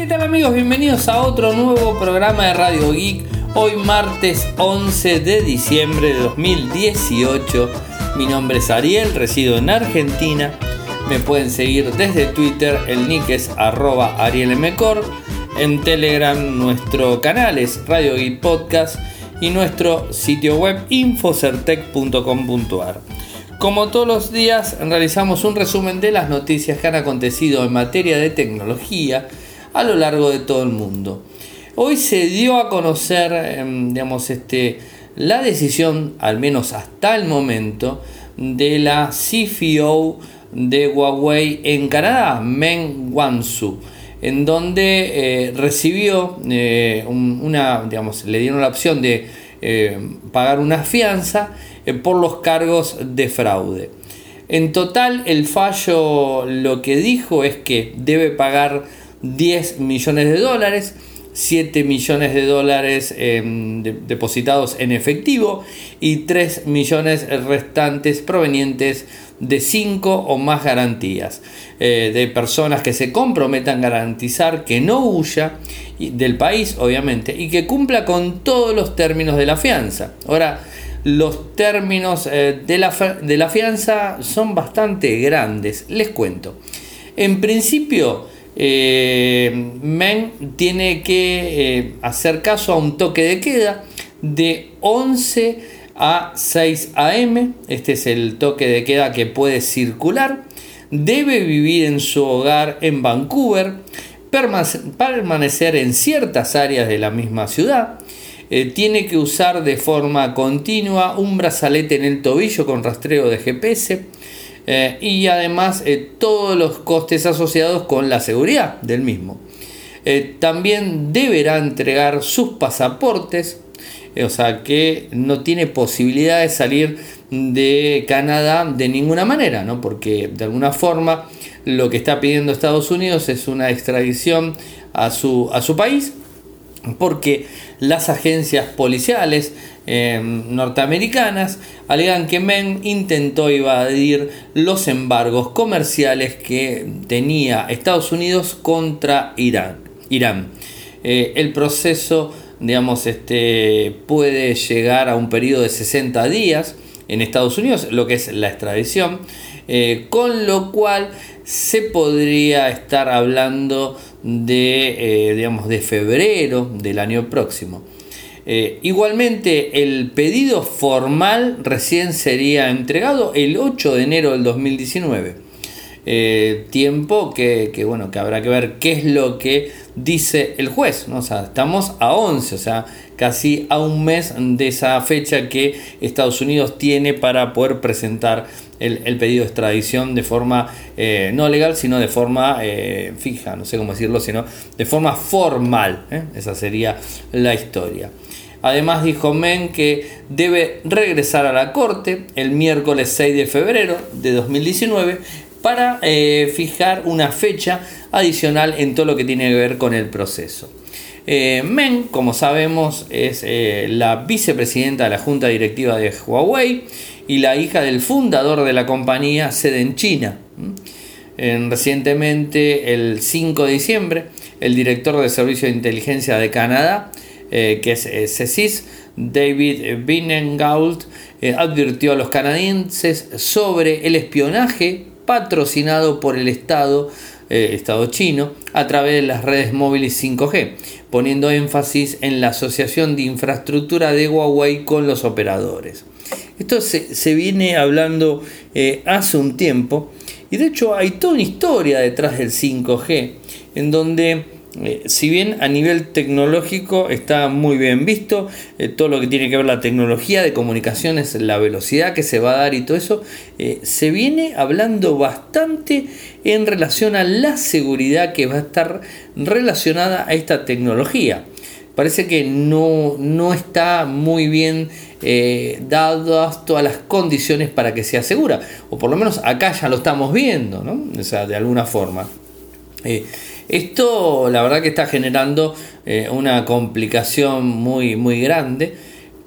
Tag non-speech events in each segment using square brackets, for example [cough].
¿Qué tal amigos? Bienvenidos a otro nuevo programa de Radio Geek. Hoy martes 11 de diciembre de 2018. Mi nombre es Ariel, resido en Argentina. Me pueden seguir desde Twitter, el nick es arroba arielmcor. En Telegram nuestro canal es Radio Geek Podcast y nuestro sitio web infocertec.com.ar. Como todos los días realizamos un resumen de las noticias que han acontecido en materia de tecnología a lo largo de todo el mundo. Hoy se dio a conocer, em, digamos, este, la decisión, al menos hasta el momento, de la CFO de Huawei en Canadá, Meng Wanzhou, en donde eh, recibió eh, una, digamos, le dieron la opción de eh, pagar una fianza por los cargos de fraude. En total, el fallo lo que dijo es que debe pagar 10 millones de dólares, 7 millones de dólares em, depositados en efectivo y 3 millones restantes provenientes de 5 o más garantías eh, de personas que se comprometan a garantizar que no huya del país, obviamente, y que cumpla con todos los términos de la fianza. Ahora, los términos eh, de, la, de la fianza son bastante grandes, les cuento. En principio, eh, Men tiene que eh, hacer caso a un toque de queda de 11 a 6 am. Este es el toque de queda que puede circular. Debe vivir en su hogar en Vancouver, permanecer en ciertas áreas de la misma ciudad. Eh, tiene que usar de forma continua un brazalete en el tobillo con rastreo de GPS eh, y además eh, todos los costes asociados con la seguridad del mismo. Eh, también deberá entregar sus pasaportes, o sea que no tiene posibilidad de salir de Canadá de ninguna manera, ¿no? porque de alguna forma lo que está pidiendo Estados Unidos es una extradición a su, a su país, porque las agencias policiales Em, norteamericanas alegan que Men intentó evadir los embargos comerciales que tenía Estados Unidos contra Irán. Irán. Eh, el proceso digamos, este, puede llegar a un periodo de 60 días en Estados Unidos, lo que es la extradición, eh, con lo cual se podría estar hablando de, eh, digamos, de febrero del año próximo. Eh, igualmente, el pedido formal recién sería entregado el 8 de enero del 2019. Eh, tiempo que, bueno, que habrá que ver qué es lo que dice el juez. ¿no? estamos a 11, o sea, casi a un mes de esa fecha que Estados Unidos tiene para poder presentar el, pedido de extradición de forma eh, no legal, sino de forma fija, no sé cómo decirlo, sino de forma formal. Esa sería la historia. Además dijo Men que debe regresar a la corte el miércoles 6 de febrero de 2019 para eh, fijar una fecha adicional en todo lo que tiene que ver con el proceso. Eh, Men, como sabemos, es eh, la vicepresidenta de la junta directiva de Huawei y la hija del fundador de la compañía sede en China. recientemente, el 5 de diciembre, el director de Servicio de Inteligencia de Canadá eh, que es eh, CECIS, David Binnengault, eh, advirtió a los canadienses sobre el espionaje patrocinado por el Estado, Estado chino a través de las redes móviles 5G, poniendo énfasis en la asociación de infraestructura de Huawei con los operadores. Esto se, se viene hablando hace un tiempo y de hecho hay toda una historia detrás del 5G en donde eh, si bien a nivel tecnológico está muy bien visto, eh, todo lo que tiene que ver la tecnología de comunicaciones, la velocidad que se va a dar y todo eso, eh, se viene hablando bastante en relación a la seguridad que va a estar relacionada a esta tecnología. Parece que no, no está muy bien dadas todas las condiciones para que sea segura, o por lo menos acá ya lo estamos viendo, ¿no? O sea, de alguna forma. Esto la verdad que está generando eh, una complicación muy, muy grande.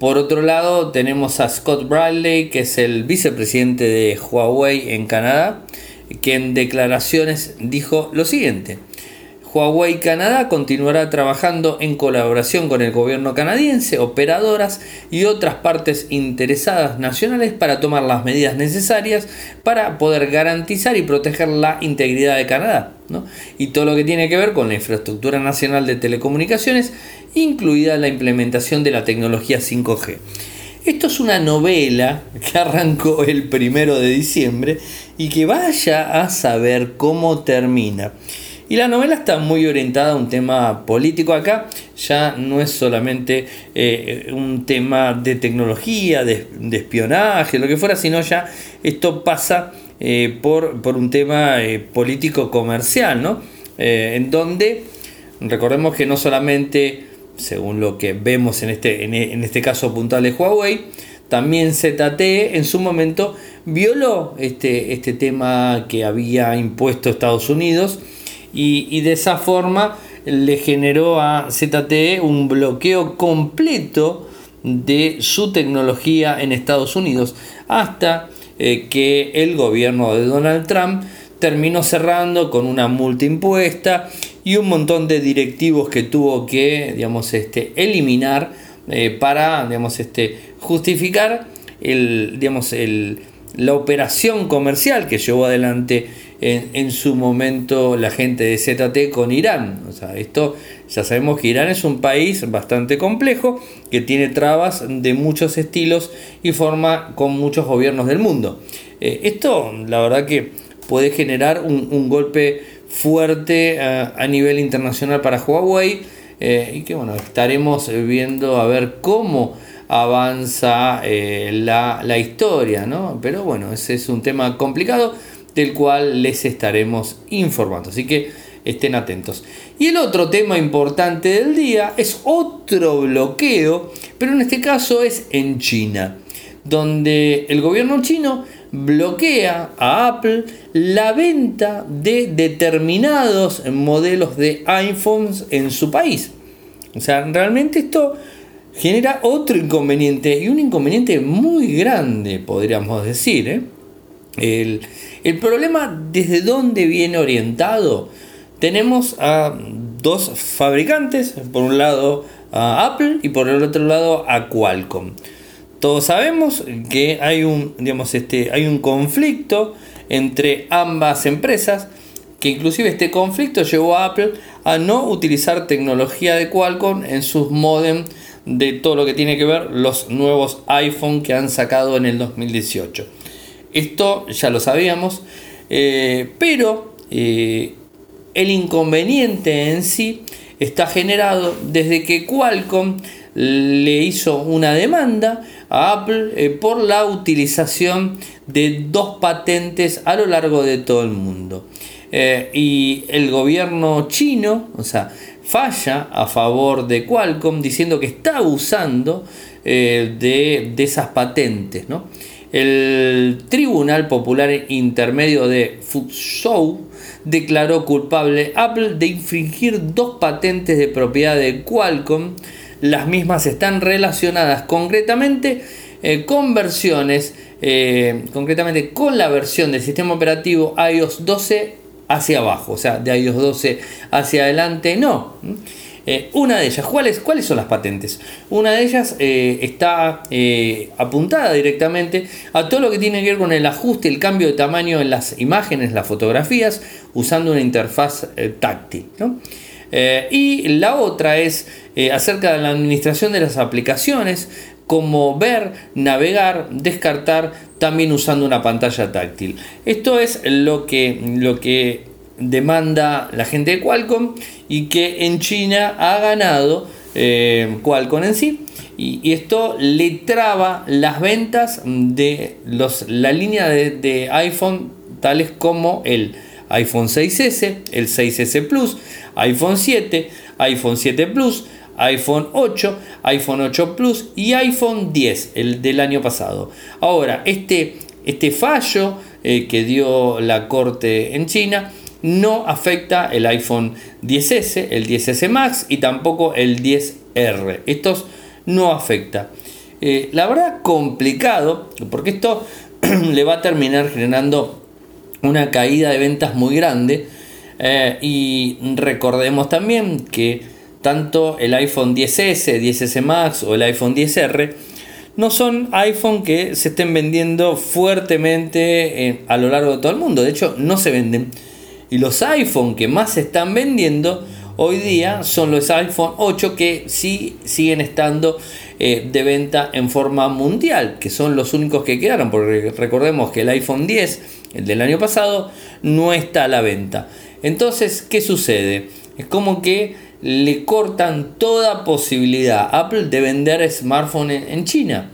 Por otro lado tenemos a Scott Bradley, que es el vicepresidente de Huawei en Canadá, que en declaraciones dijo lo siguiente. Huawei Canadá continuará trabajando en colaboración con el gobierno canadiense, operadoras y otras partes interesadas nacionales para tomar las medidas necesarias para poder garantizar y proteger la integridad de Canadá. Y todo lo que tiene que ver con la infraestructura nacional de telecomunicaciones, incluida la implementación de la tecnología 5G. Esto es una novela que arrancó el primero de diciembre y que vaya a saber cómo termina. Y la novela está muy orientada a un tema político acá, ya no es solamente eh, un tema de tecnología, de, espionaje, lo que fuera, sino ya esto pasa eh, por, por, un tema eh, político comercial, ¿no? en donde recordemos que no solamente, según lo que vemos en este, en este caso puntual de Huawei, también ZTE en su momento violó este, este tema que había impuesto Estados Unidos y, de esa forma le generó a ZTE un bloqueo completo de su tecnología en Estados Unidos hasta eh, que el gobierno de Donald Trump terminó cerrando con una multa impuesta y un montón de directivos que tuvo que digamos, este, eliminar eh, para digamos, este, justificar el, digamos, el, la operación comercial que llevó adelante en, su momento la gente de ZT con Irán. O sea, esto ya sabemos que Irán es un país bastante complejo que tiene trabas de muchos estilos y forma con muchos gobiernos del mundo. Eh, esto, la verdad que puede generar un, golpe fuerte a, nivel internacional para Huawei eh, y que bueno, estaremos viendo a ver cómo avanza eh, la, la, historia, ¿no? Pero bueno, ese es un tema complicado del cual les estaremos informando. Así que estén atentos. Y el otro tema importante del día es otro bloqueo, pero en este caso es en China, donde el gobierno chino bloquea a Apple la venta de determinados modelos de iPhones en su país. O sea, realmente esto genera otro inconveniente y un inconveniente muy grande, podríamos decir. ¿eh? El, el problema, ¿desde dónde viene orientado? Tenemos a dos fabricantes, por un lado a Apple y por el otro lado a Qualcomm. Todos sabemos que hay un, digamos, este, hay un conflicto entre ambas empresas, que inclusive este conflicto llevó a Apple a no utilizar tecnología de Qualcomm en sus modem de todo lo que tiene que ver los nuevos iPhone que han sacado en el 2018. Esto ya lo sabíamos, eh, pero eh, el inconveniente en sí está generado desde que Qualcomm le hizo una demanda a Apple eh, por la utilización de dos patentes a lo largo de todo el mundo. y el gobierno chino, o sea, falla a favor de Qualcomm diciendo que está abusando de, de, esas patentes. ¿no? El Tribunal Popular Intermedio de Fuzhou declaró culpable Apple de infringir dos patentes de propiedad de Qualcomm. Las mismas están relacionadas concretamente eh, con versiones, eh, concretamente con la versión del sistema operativo iOS 12 hacia abajo, o sea, de iOS 12 hacia adelante no. Eh, una de ellas, ¿cuáles, ¿cuáles son las patentes? Una de ellas eh, está eh, apuntada directamente a todo lo que tiene que ver con el ajuste, el cambio de tamaño en las imágenes, las fotografías, usando una interfaz táctil. y la otra es acerca de la administración de las aplicaciones, como ver, navegar, descartar, también usando una pantalla táctil. Esto es lo que, lo que demanda la gente de Qualcomm y que en China ha ganado eh, Qualcomm en sí. Y, esto le traba las ventas de los, la línea de, iPhone tales como el iPhone 6S, el 6S Plus, iPhone 7, iPhone 7 Plus, iPhone 8, iPhone 8 Plus y iPhone 10, el del año pasado. Ahora, este, este fallo eh, que dio la corte en China no afecta el iPhone 10S, el 10S Max y tampoco el 10R. Estos no afecta. Eh, la verdad complicado, porque esto [clears throat] le va a terminar generando una caída de ventas muy grande Eh, y recordemos también que tanto el iPhone 10S, 10S Max o el iPhone 10R no son iPhone que se estén vendiendo fuertemente eh, a lo largo de todo el mundo. De hecho, no se venden. Y los iPhone que más se están vendiendo hoy día son los iPhone 8 que sí siguen estando eh, de venta en forma mundial, que son los únicos que quedaron, porque recordemos que el iPhone 10, el del año pasado, no está a la venta. Entonces, ¿qué sucede? Es como que le cortan toda posibilidad a Apple de vender smartphones en China.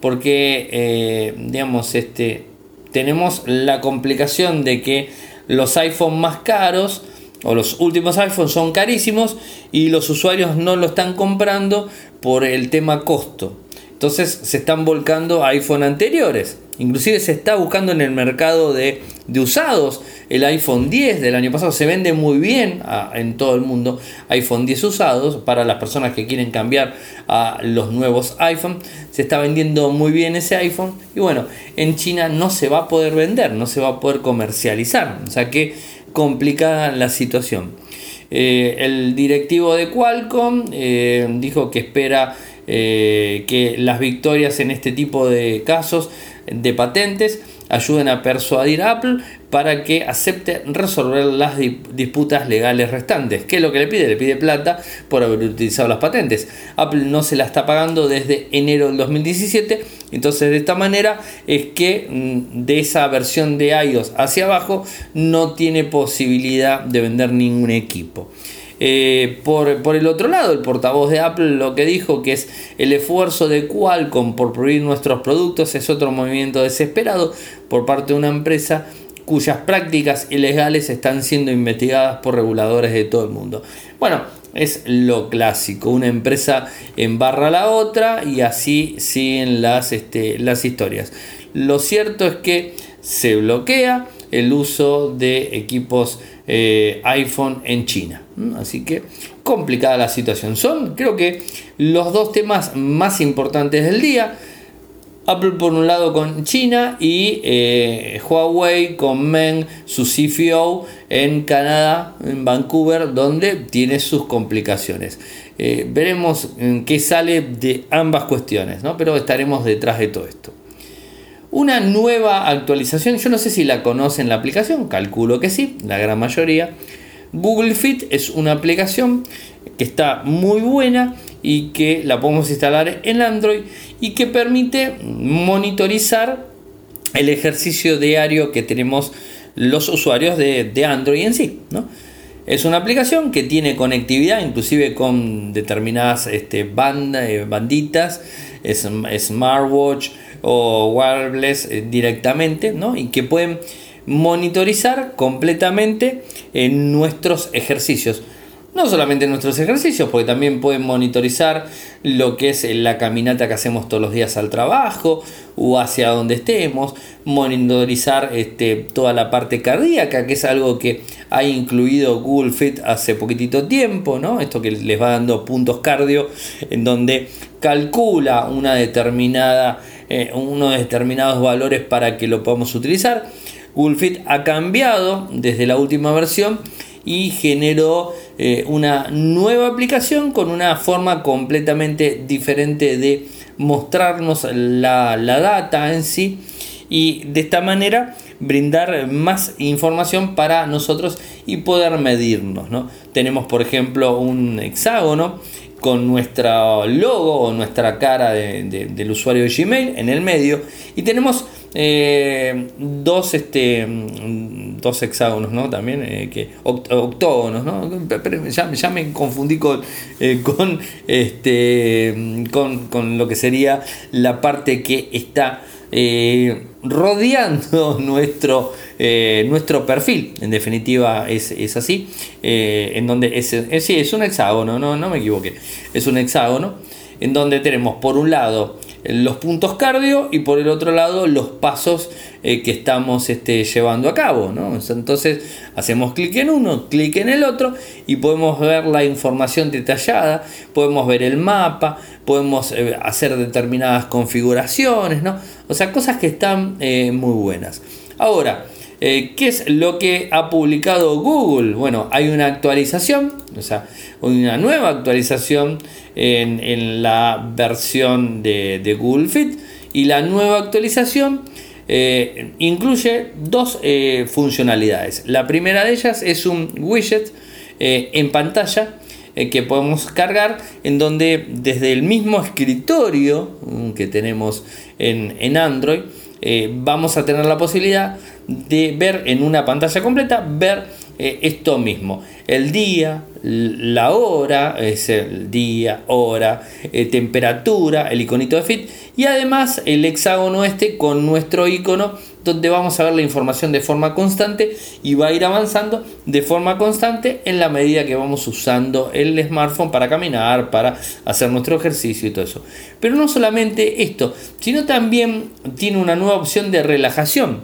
Porque, eh, digamos, este, tenemos la complicación de que los iPhones más caros o los últimos iPhones son carísimos y los usuarios no lo están comprando por el tema costo. Entonces se están volcando iPhone anteriores. Inclusive se está buscando en el mercado de, usados. El iPhone 10 del año pasado se vende muy bien en todo el mundo. iPhone 10 usados para las personas que quieren cambiar a los nuevos iPhone. Se está vendiendo muy bien ese iPhone. Y bueno, en China no se va a poder vender, no se va a poder comercializar. O sea que complicada la situación. Eh, el directivo de Qualcomm eh, dijo que espera eh, que las victorias en este tipo de casos de patentes ayuden a persuadir a Apple para que acepte resolver las disputas legales restantes. ¿Qué es lo que le pide? Le pide plata por haber utilizado las patentes. Apple no se la está pagando desde enero del 2017, entonces de esta manera es que mm, de esa versión de iOS hacia abajo no tiene posibilidad de vender ningún equipo. Eh, por, el otro lado, el portavoz de Apple lo que dijo que es el esfuerzo de Qualcomm por prohibir nuestros productos es otro movimiento desesperado por parte de una empresa cuyas prácticas ilegales están siendo investigadas por reguladores de todo el mundo. Bueno, es lo clásico, una empresa embarra a la otra y así siguen las, este, las historias. Lo cierto es que se bloquea el uso de equipos eh, iPhone en China. Así que complicada la situación. Son creo que los dos temas más importantes del día. Apple por un lado con China y eh, Huawei con Meng, su CFO en Canadá, en Vancouver, donde tiene sus complicaciones. Eh, veremos qué sale de ambas cuestiones, ¿no? pero estaremos detrás de todo esto. Una nueva actualización, yo no sé si la conocen la aplicación, calculo que sí, la gran mayoría. Google Fit es una aplicación que está muy buena y que la podemos instalar en Android y que permite monitorizar el ejercicio diario que tenemos los usuarios de, Android en sí. Es una aplicación que tiene conectividad inclusive con determinadas este, eh, banditas, smartwatch, o wireless eh, directamente, ¿no? Y que pueden monitorizar completamente en nuestros ejercicios. No solamente nuestros ejercicios, porque también pueden monitorizar lo que es la caminata que hacemos todos los días al trabajo o hacia donde estemos, monitorizar este, toda la parte cardíaca, que es algo que ha incluido Google Fit hace poquitito tiempo, ¿no? Esto que les va dando puntos cardio en donde calcula una determinada eh, unos determinados valores para que lo podamos utilizar. Google ha cambiado desde la última versión y generó eh, una nueva aplicación con una forma completamente diferente de mostrarnos la, data en sí y de esta manera brindar más información para nosotros y poder medirnos. ¿no? Tenemos por ejemplo un hexágono con nuestro logo o nuestra cara del usuario de Gmail en el medio y tenemos eh, dos, este, dos hexágonos ¿no? también eh, que octógonos ¿no? ya, me confundí con, eh, con, este, con, con lo que sería la parte que está rodeando [laughs] nuestro, eh, nuestro perfil. En definitiva es, así. Eh, en donde es, es, es un hexágono, no, no me equivoqué. Es un hexágono en donde tenemos por un lado los puntos cardio y por el otro lado los pasos eh, que estamos este, llevando a cabo. Entonces hacemos clic en uno, clic en el otro y podemos ver la información detallada, podemos ver el mapa, podemos eh, hacer determinadas configuraciones, ¿no? o sea, cosas que están eh, muy buenas. Ahora, ¿Qué es lo que ha publicado Google? Bueno, hay una actualización, o sea, una nueva actualización en, la versión de, Google Fit y la nueva actualización incluye dos funcionalidades. La primera de ellas es un widget en pantalla eh, que podemos cargar en donde desde el mismo escritorio mm, que tenemos en, Android eh, vamos a tener la posibilidad de ver en una pantalla completa ver eh, esto mismo. El día la hora es el día hora temperatura el iconito de fit y además el hexágono este con nuestro icono donde vamos a ver la información de forma constante y va a ir avanzando de forma constante en la medida que vamos usando el smartphone para caminar, para hacer nuestro ejercicio y todo eso. Pero no solamente esto, sino también tiene una nueva opción de relajación.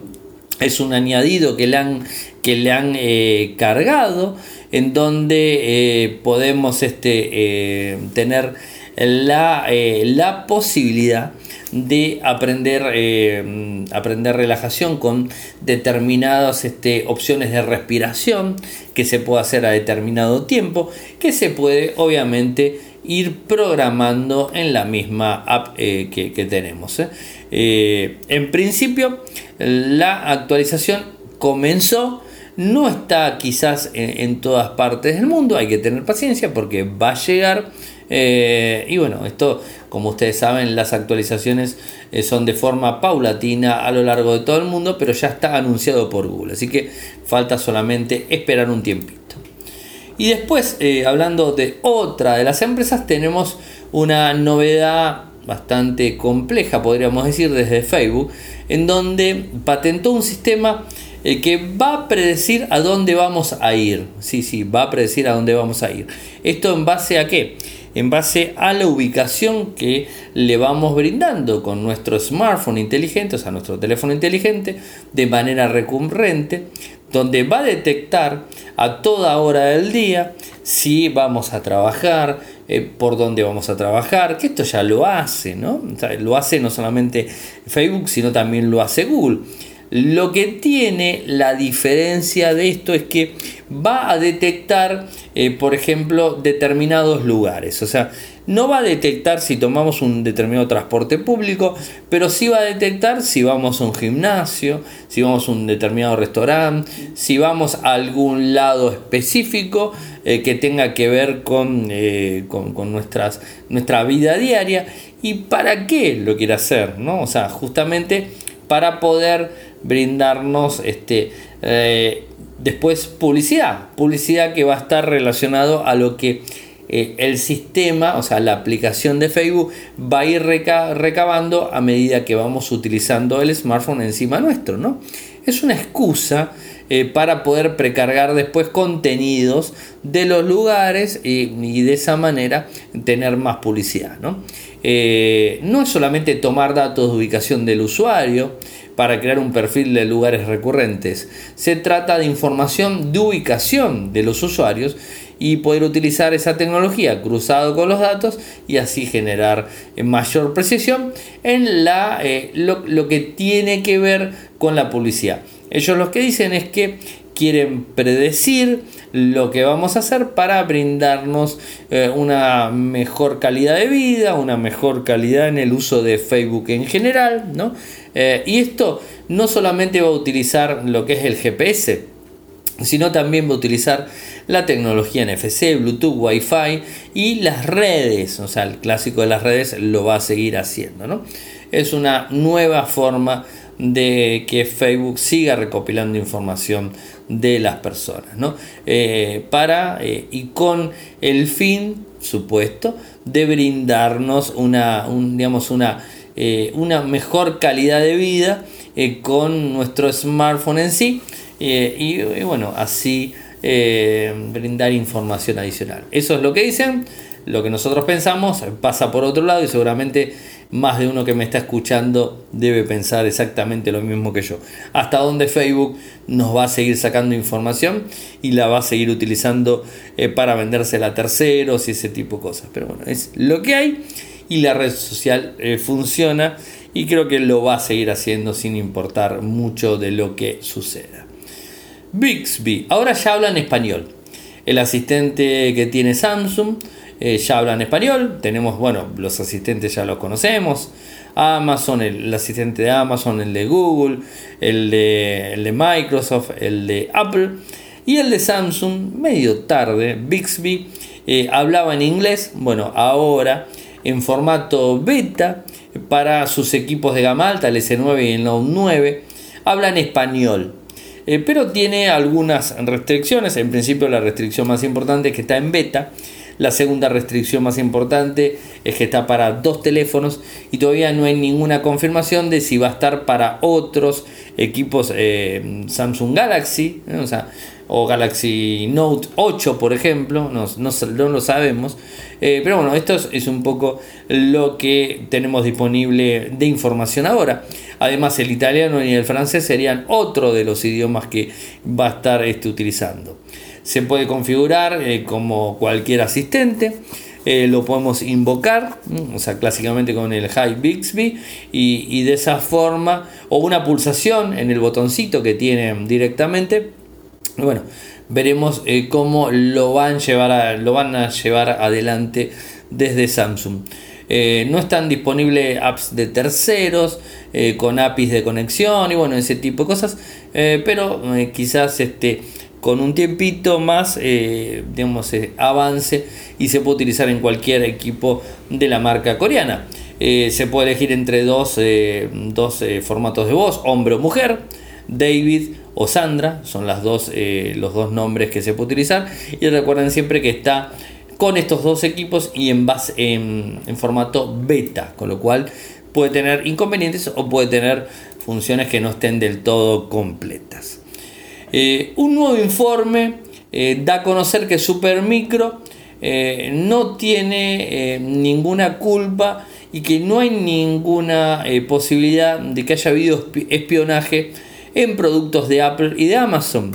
Es un añadido que le han, que le han eh, cargado en donde eh, podemos este, eh, tener la, la posibilidad de aprender, eh, aprender relajación con determinadas este, opciones de respiración que se puede hacer a determinado tiempo, que se puede obviamente ir programando en la misma app eh, que, tenemos. ¿eh? en principio, la actualización comenzó. No está quizás en todas partes del mundo, hay que tener paciencia porque va a llegar eh, y bueno, esto, como ustedes saben, las actualizaciones eh, son de forma paulatina a lo largo de todo el mundo, pero ya está anunciado por Google. Así que falta solamente esperar un tiempito. Y después, eh, hablando de otra de las empresas, tenemos una novedad bastante compleja, podríamos decir, desde Facebook, en donde patentó un sistema que va a predecir a dónde vamos a ir. Sí, sí, va a predecir a dónde vamos a ir. ¿Esto en base a qué? En base a la ubicación que le vamos brindando con nuestro smartphone inteligente, o sea, nuestro teléfono inteligente, de manera recurrente, donde va a detectar a toda hora del día si vamos a trabajar, eh, por dónde vamos a trabajar, que esto ya lo hace, ¿no? lo hace no solamente Facebook, sino también lo hace Google. Lo que tiene la diferencia de esto es que va a detectar, eh, por ejemplo, determinados lugares. O sea, no va a detectar si tomamos un determinado transporte público, pero sí va a detectar si vamos a un gimnasio, si vamos a un determinado restaurante, si vamos a algún lado específico eh, que tenga que ver con, eh, con, nuestras, nuestra vida diaria. ¿Y para qué lo quiere hacer? ¿no? O sea, justamente para poder brindarnos este, eh, después publicidad, publicidad que va a estar relacionado a lo que eh, el sistema, o sea, la aplicación de Facebook va a ir recabando a medida que vamos utilizando el smartphone encima nuestro, ¿no? Es una excusa eh, para poder precargar después contenidos de los lugares y, de esa manera tener más publicidad, ¿no? no es solamente tomar datos de ubicación del usuario, para crear un perfil de lugares recurrentes. Se trata de información de ubicación de los usuarios y poder utilizar esa tecnología cruzado con los datos y así generar eh, mayor precisión en la, eh, lo, que tiene que ver con la publicidad. Ellos lo que dicen es que quieren predecir lo que vamos a hacer para brindarnos eh, una mejor calidad de vida, una mejor calidad en el uso de Facebook en general, ¿no? Eh, y esto no solamente va a utilizar lo que es el GPS, sino también va a utilizar la tecnología NFC, Bluetooth, Wi-Fi y las redes. O sea, el clásico de las redes lo va a seguir haciendo. ¿no? Es una nueva forma de que Facebook siga recopilando información de las personas. ¿no? Eh, para eh, y con el fin, supuesto, de brindarnos una, digamos, una eh, una mejor calidad de vida con nuestro smartphone en sí eh, y, bueno, así brindar información adicional. Eso es lo que dicen, lo que nosotros pensamos pasa por otro lado y seguramente más de uno que me está escuchando debe pensar exactamente lo mismo que yo. Hasta dónde Facebook nos va a seguir sacando información y la va a seguir utilizando para vendérsela a terceros y ese tipo de cosas. Pero bueno, es lo que hay y la red social eh, funciona y creo que lo va a seguir haciendo sin importar mucho de lo que suceda. Bixby. Ahora ya hablan español. El asistente que tiene Samsung eh, ya habla en español. Tenemos, bueno, los asistentes ya los conocemos. Amazon, el, asistente de Amazon, el de Google, el de, Microsoft, el de Apple y el de Samsung, medio tarde, Bixby, eh, hablaba en inglés. Bueno, ahora en formato beta para sus equipos de gama alta, el S9 y el Note 9, habla en español. Eh, pero tiene algunas restricciones. En principio la restricción más importante es que está en beta. La segunda restricción más importante es que está para dos teléfonos y todavía no hay ninguna confirmación de si va a estar para otros equipos eh, Samsung Galaxy. O sea, o Galaxy Note 8, por ejemplo, no, no, lo sabemos. Eh, pero bueno, esto es, un poco lo que tenemos disponible de información ahora. Además, el italiano y el francés serían otro de los idiomas que va a estar este, utilizando. Se puede configurar eh, como cualquier asistente. Eh, lo podemos invocar, o sea, clásicamente con el High Bixby, y, de esa forma, o una pulsación en el botoncito que tiene directamente, bueno, veremos eh, cómo lo van, llevar lo van a llevar adelante desde Samsung. No están disponibles apps de terceros con APIs de conexión y bueno, ese tipo de cosas, pero quizás este, con un tiempito más, digamos, avance y se puede utilizar en cualquier equipo de la marca coreana. se puede elegir entre dos, dos formatos de voz, hombre o mujer. David o Sandra, son las dos, eh, los dos nombres que se puede utilizar. Y recuerden siempre que está con estos dos equipos y en, base, en, formato beta, con lo cual puede tener inconvenientes o puede tener funciones que no estén del todo completas. Eh, un nuevo informe eh, da a conocer que Supermicro no tiene ninguna culpa y que no hay ninguna posibilidad de que haya habido espionaje en productos de Apple y de Amazon.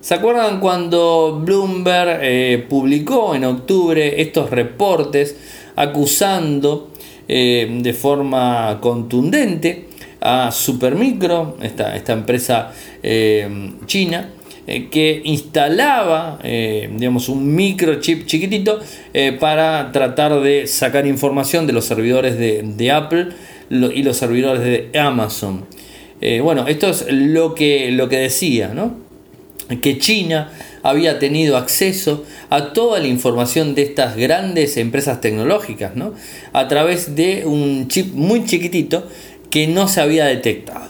¿Se acuerdan cuando Bloomberg eh, publicó en octubre estos reportes acusando eh, de forma contundente a Supermicro, esta, esta empresa eh, china, que instalaba digamos, un microchip chiquitito para tratar de sacar información de los servidores de, Apple y los servidores de Amazon. Eh, bueno, esto es lo que, lo que decía, ¿no? Que China había tenido acceso a toda la información de estas grandes empresas tecnológicas, ¿no? A través de un chip muy chiquitito que no se había detectado.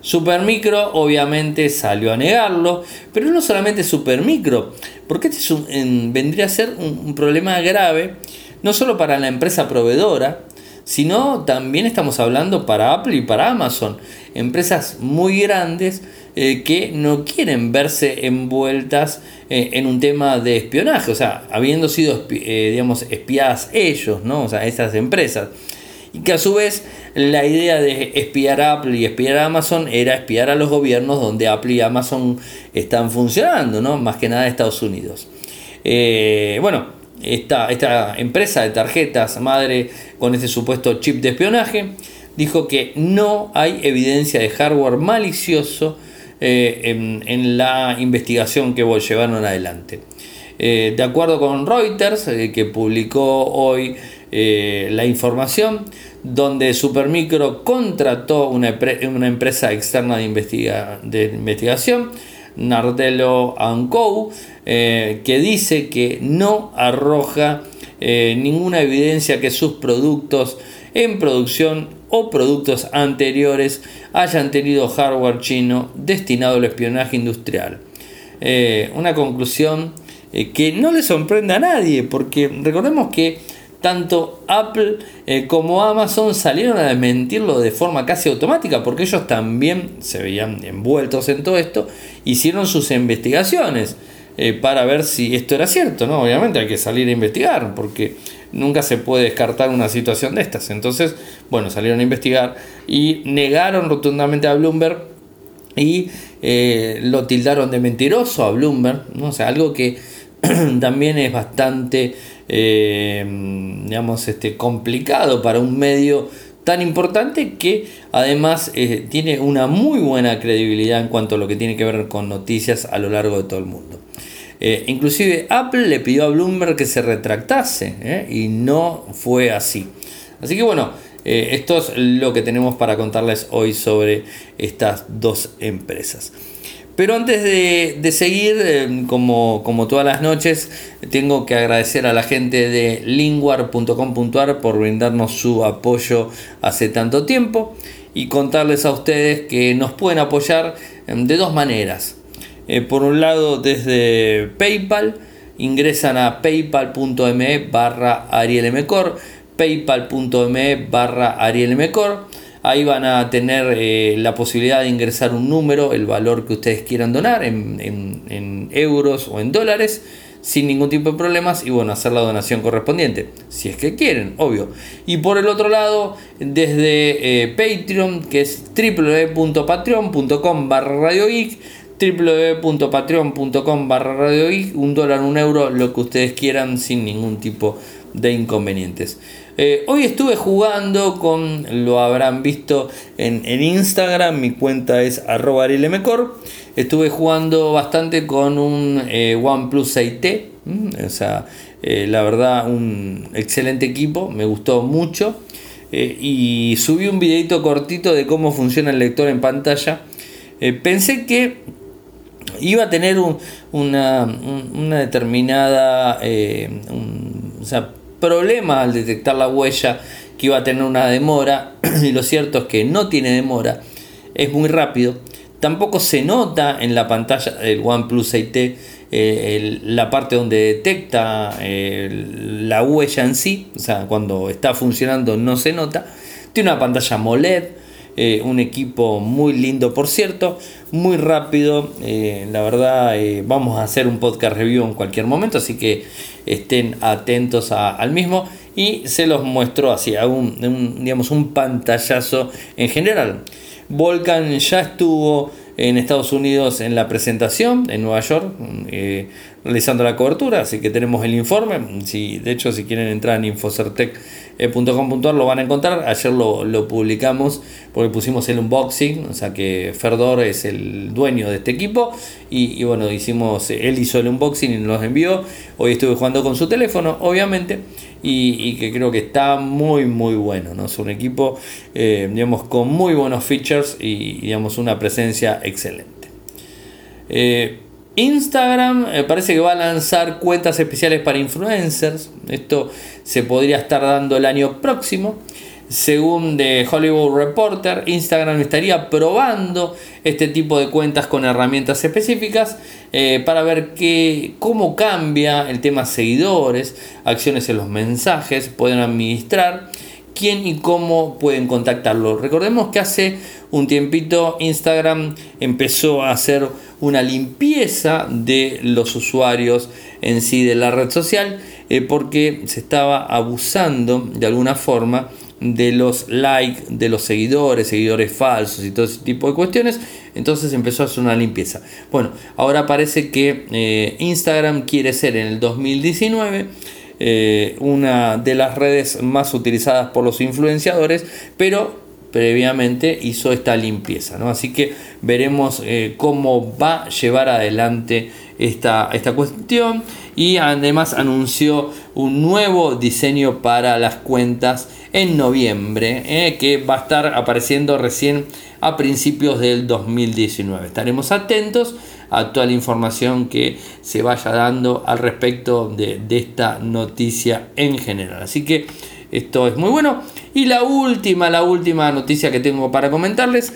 Supermicro obviamente salió a negarlo, pero no solamente Supermicro, porque este vendría a ser un problema grave no solo para la empresa proveedora, sino también estamos hablando para Apple y para Amazon, empresas muy grandes eh, que no quieren verse envueltas eh, en un tema de espionaje, o sea, habiendo sido eh, digamos, espiadas ellos, ¿no? o sea, esas empresas. Y que a su vez la idea de espiar a Apple y espiar a Amazon era espiar a los gobiernos donde Apple y Amazon están funcionando, ¿no? más que nada Estados Unidos. bueno, esta, esta empresa de tarjetas madre con este supuesto chip de espionaje dijo que no hay evidencia de hardware malicioso eh, en, la investigación que llevaron adelante. Eh, de acuerdo con Reuters, eh, que publicó hoy la información, donde Supermicro contrató una, empresa externa de, investiga, de investigación, Nardello Co., eh, que dice que no arroja eh, ninguna evidencia que sus productos en producción o productos anteriores hayan tenido hardware chino destinado al espionaje industrial. Eh, una conclusión que no le sorprende a nadie, porque recordemos que tanto Apple como Amazon salieron a desmentirlo de forma casi automática, porque ellos también se veían envueltos en todo esto, hicieron sus investigaciones. Eh, para ver si esto era cierto, ¿no? Obviamente hay que salir a investigar, porque nunca se puede descartar una situación de estas. Entonces, bueno, salieron a investigar y negaron rotundamente a Bloomberg y eh, lo tildaron de mentiroso a Bloomberg, ¿no? O sea, algo que [clears throat] también es bastante, eh, digamos, este, complicado para un medio tan importante que además eh, tiene una muy buena credibilidad en cuanto a lo que tiene que ver con noticias a lo largo de todo el mundo. Eh, inclusive Apple le pidió a Bloomberg que se retractase ¿eh? y no fue así. Así que bueno, esto es lo que tenemos para contarles hoy sobre estas dos empresas. Pero antes de, seguir, eh, como, todas las noches, tengo que agradecer a la gente de linguar.com.ar por brindarnos su apoyo hace tanto tiempo y contarles a ustedes que nos pueden apoyar eh, de dos maneras. Eh, por un lado, desde PayPal, ingresan a paypal.me barra arielmcor, paypal.me barra arielmcor Ahí van a tener eh, la posibilidad de ingresar un número, el valor que ustedes quieran donar en, euros o en dólares sin ningún tipo de problemas y bueno, hacer la donación correspondiente, si es que quieren, obvio. Y por el otro lado, desde eh, Patreon, que es www.patreon.com barra Radio www.patreon.com barra Radio un dólar, un euro, lo que ustedes quieran sin ningún tipo de inconvenientes. Eh, hoy estuve jugando con, lo habrán visto en, Instagram, mi cuenta es arroba Estuve jugando bastante con un eh, OnePlus 6T, o sea, eh, la verdad un excelente equipo, me gustó mucho. y subí un videito cortito de cómo funciona el lector en pantalla. pensé que iba a tener una, determinada o sea, problema al detectar la huella que iba a tener una demora [clears throat] y lo cierto es que no tiene demora, es muy rápido. Tampoco se nota en la pantalla del OnePlus 6T eh, la parte donde detecta eh, la huella en sí, o sea, cuando está funcionando no se nota. Tiene una pantalla MOLED, eh, un equipo muy lindo por cierto, muy rápido, la verdad vamos a hacer un podcast review en cualquier momento, así que estén atentos al mismo. Y se los muestro así, un, digamos, un pantallazo en general. Volcan ya estuvo en Estados Unidos en la presentación en Nueva York eh, realizando la cobertura así que tenemos el informe. Si de hecho si quieren entrar en infocertec.com.ar lo van a encontrar. Ayer lo, publicamos porque pusimos el unboxing o sea que Ferdor es el dueño de este equipo y, bueno hicimos él hizo el unboxing y nos envió. Hoy estuve jugando con su teléfono obviamente y, que creo que está muy muy bueno ¿no? es un equipo eh, digamos con muy buenos features y digamos una presencia excelente. Eh, Instagram eh, parece que va a lanzar cuentas especiales para influencers. Esto se podría estar dando el año próximo. Según The Hollywood Reporter, Instagram estaría probando este tipo de cuentas con herramientas específicas eh, para ver cómo cambia el tema seguidores, acciones en los mensajes, pueden administrar, quién y cómo pueden contactarlo. Recordemos que hace un tiempito Instagram empezó a hacer una limpieza de los usuarios en sí de la red social eh, porque se estaba abusando de alguna forma de los likes, de los seguidores, seguidores falsos y todo ese tipo de cuestiones. Entonces empezó a hacer una limpieza. Bueno, ahora parece que eh, Instagram quiere ser en el 2019 eh, una de las redes más utilizadas por los influenciadores, pero previamente hizo esta limpieza. ¿no? Así que veremos eh, cómo va a llevar adelante esta, esta cuestión y además anunció un nuevo diseño para las cuentas en noviembre eh, que va a estar apareciendo recién a principios del 2019. Estaremos atentos a toda la información que se vaya dando al respecto de, esta noticia en general. Así que esto es muy bueno. Y la última, la última noticia que tengo para comentarles.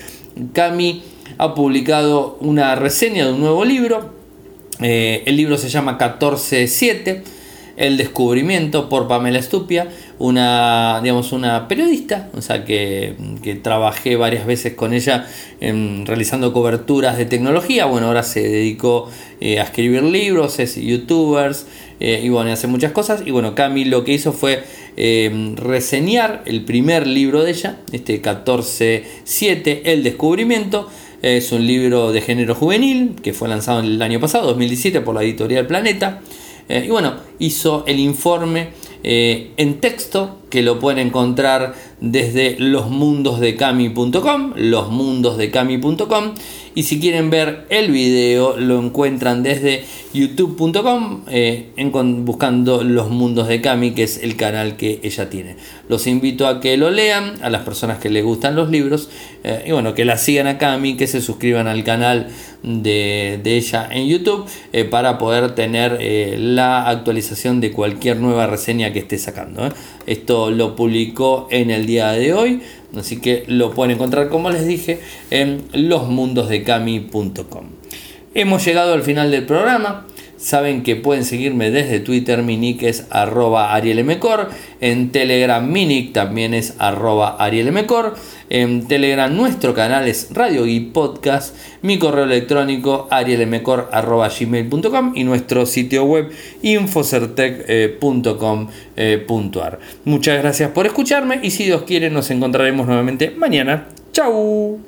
Cami ha publicado una reseña de un nuevo libro. Eh, el libro se llama 14.7. El descubrimiento por Pamela Estupia, una, digamos, una periodista, o sea, que, trabajé varias veces con ella en, realizando coberturas de tecnología. Bueno, ahora se dedicó eh, a escribir libros, es youtubers eh, y bueno, hace muchas cosas. Y bueno, Cami lo que hizo fue eh, reseñar el primer libro de ella, este 14.7, El descubrimiento. Es un libro de género juvenil que fue lanzado el año pasado, 2017, por la editorial Planeta. Eh, y bueno, hizo el informe eh, en texto que lo pueden encontrar desde losmundosdecami.com, losmundosdecami.com y si quieren ver el video lo encuentran desde youtube.com eh, buscando Los Mundos de Cami, que es el canal que ella tiene. Los invito a que lo lean, a las personas que les gustan los libros, eh, y bueno, que la sigan a Cami, que se suscriban al canal de, ella en YouTube eh, para poder tener la actualización de cualquier nueva reseña que esté sacando. Esto lo publicó en el día de hoy. Así que lo pueden encontrar, como les dije, en losmundosdecami.com. Hemos llegado al final del programa. Saben que pueden seguirme desde Twitter, mi nick es arroba arielmcor, en Telegram mi nick también es arroba arielmcor, en Telegram nuestro canal es Radio y Podcast, mi correo electrónico arielmcor arroba gmail.com y nuestro sitio web infocertec.com.ar. Muchas gracias por escucharme y si Dios quiere nos encontraremos nuevamente mañana. ¡Chao!